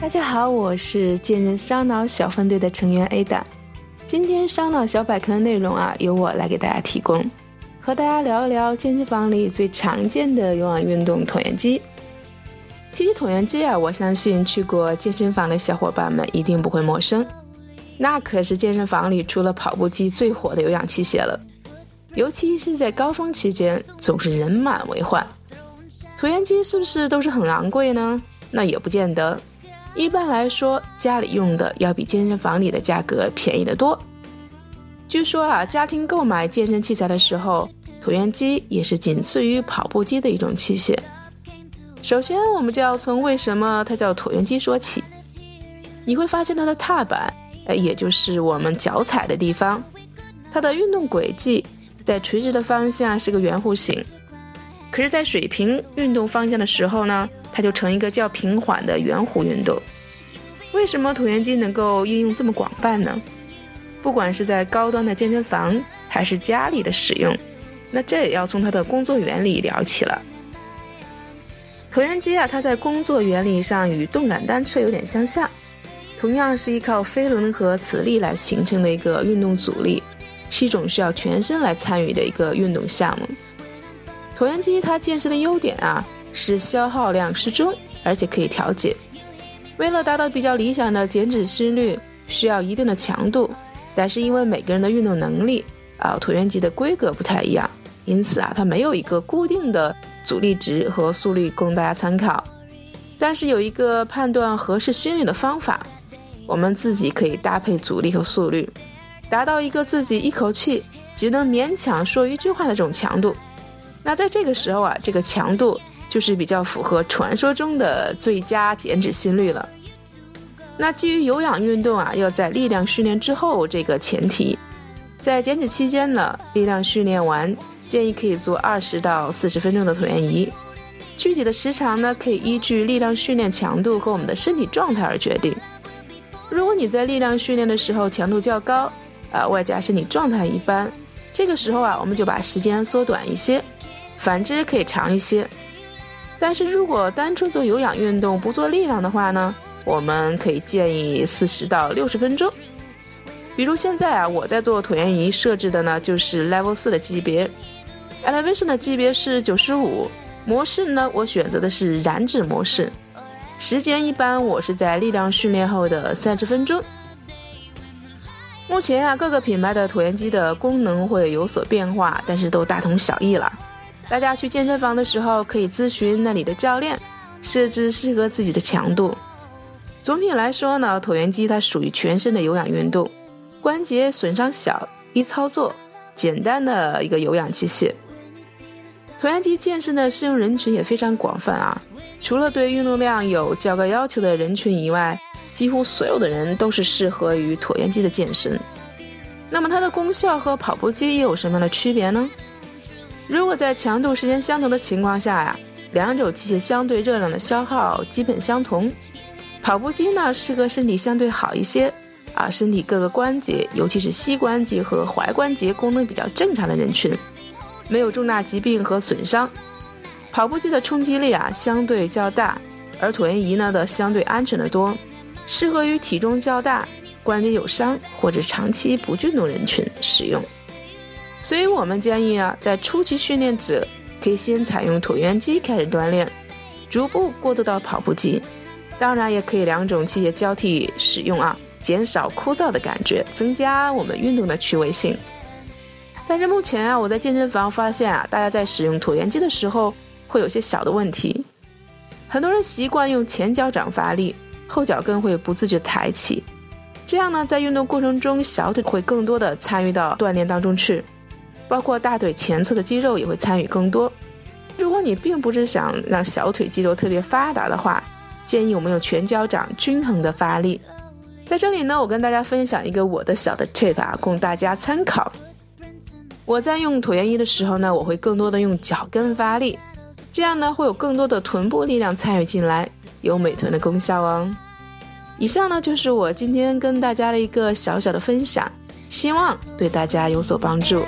大家好，我是健身烧脑小分队的成员 Ada。今天烧脑小百科的内容啊，由我来给大家提供，和大家聊一聊健身房里最常见的有氧运动——椭圆机。提起椭圆机啊，我相信去过健身房的小伙伴们一定不会陌生，那可是健身房里除了跑步机最火的有氧器械了。尤其是在高峰期间，总是人满为患。椭圆机是不是都是很昂贵呢？那也不见得。一般来说，家里用的要比健身房里的价格便宜得多。据说啊，家庭购买健身器材的时候，椭圆机也是仅次于跑步机的一种器械。首先，我们就要从为什么它叫椭圆机说起。你会发现它的踏板，呃，也就是我们脚踩的地方，它的运动轨迹。在垂直的方向是个圆弧形，可是，在水平运动方向的时候呢，它就成一个较平缓的圆弧运动。为什么椭圆机能够应用这么广泛呢？不管是在高端的健身房还是家里的使用，那这也要从它的工作原理聊起了。椭圆机啊，它在工作原理上与动感单车有点相像，同样是依靠飞轮和磁力来形成的一个运动阻力。是一种需要全身来参与的一个运动项目。椭圆机它健身的优点啊，是消耗量适中，而且可以调节。为了达到比较理想的减脂心率，需要一定的强度。但是因为每个人的运动能力啊，椭圆机的规格不太一样，因此啊，它没有一个固定的阻力值和速率供大家参考。但是有一个判断合适心率的方法，我们自己可以搭配阻力和速率。达到一个自己一口气只能勉强说一句话的这种强度，那在这个时候啊，这个强度就是比较符合传说中的最佳减脂心率了。那基于有氧运动啊，要在力量训练之后这个前提，在减脂期间呢，力量训练完建议可以做二十到四十分钟的椭圆仪，具体的时长呢，可以依据力量训练强度和我们的身体状态而决定。如果你在力量训练的时候强度较高，呃，外加身体状态一般，这个时候啊，我们就把时间缩短一些，反之可以长一些。但是如果单纯做有氧运动不做力量的话呢，我们可以建议四十到六十分钟。比如现在啊，我在做椭圆仪设置的呢就是 Level 四的级别，Elevation 的级别是九十五，模式呢我选择的是燃脂模式，时间一般我是在力量训练后的三十分钟。目前啊，各个品牌的椭圆机的功能会有所变化，但是都大同小异了。大家去健身房的时候，可以咨询那里的教练，设置适合自己的强度。总体来说呢，椭圆机它属于全身的有氧运动，关节损伤小，易操作，简单的一个有氧器械。椭圆机健身的适用人群也非常广泛啊，除了对运动量有较高要求的人群以外。几乎所有的人都是适合于椭圆机的健身。那么它的功效和跑步机又有什么样的区别呢？如果在强度、时间相同的情况下呀，两种器械相对热量的消耗基本相同。跑步机呢适合身体相对好一些啊，身体各个关节，尤其是膝关节和踝关节功能比较正常的人群，没有重大疾病和损伤。跑步机的冲击力啊相对较大，而椭圆仪呢的相对安全的多。适合于体重较大、关节有伤或者长期不运动人群使用，所以我们建议啊，在初期训练者可以先采用椭圆机开始锻炼，逐步过渡到跑步机。当然，也可以两种器械交替使用啊，减少枯燥的感觉，增加我们运动的趣味性。但是目前啊，我在健身房发现啊，大家在使用椭圆机的时候会有些小的问题，很多人习惯用前脚掌发力。后脚跟会不自觉抬起，这样呢，在运动过程中，小腿会更多的参与到锻炼当中去，包括大腿前侧的肌肉也会参与更多。如果你并不是想让小腿肌肉特别发达的话，建议我们用全脚掌均衡的发力。在这里呢，我跟大家分享一个我的小的 tip 啊，供大家参考。我在用椭圆仪的时候呢，我会更多的用脚跟发力，这样呢，会有更多的臀部力量参与进来。有美臀的功效哦。以上呢就是我今天跟大家的一个小小的分享，希望对大家有所帮助。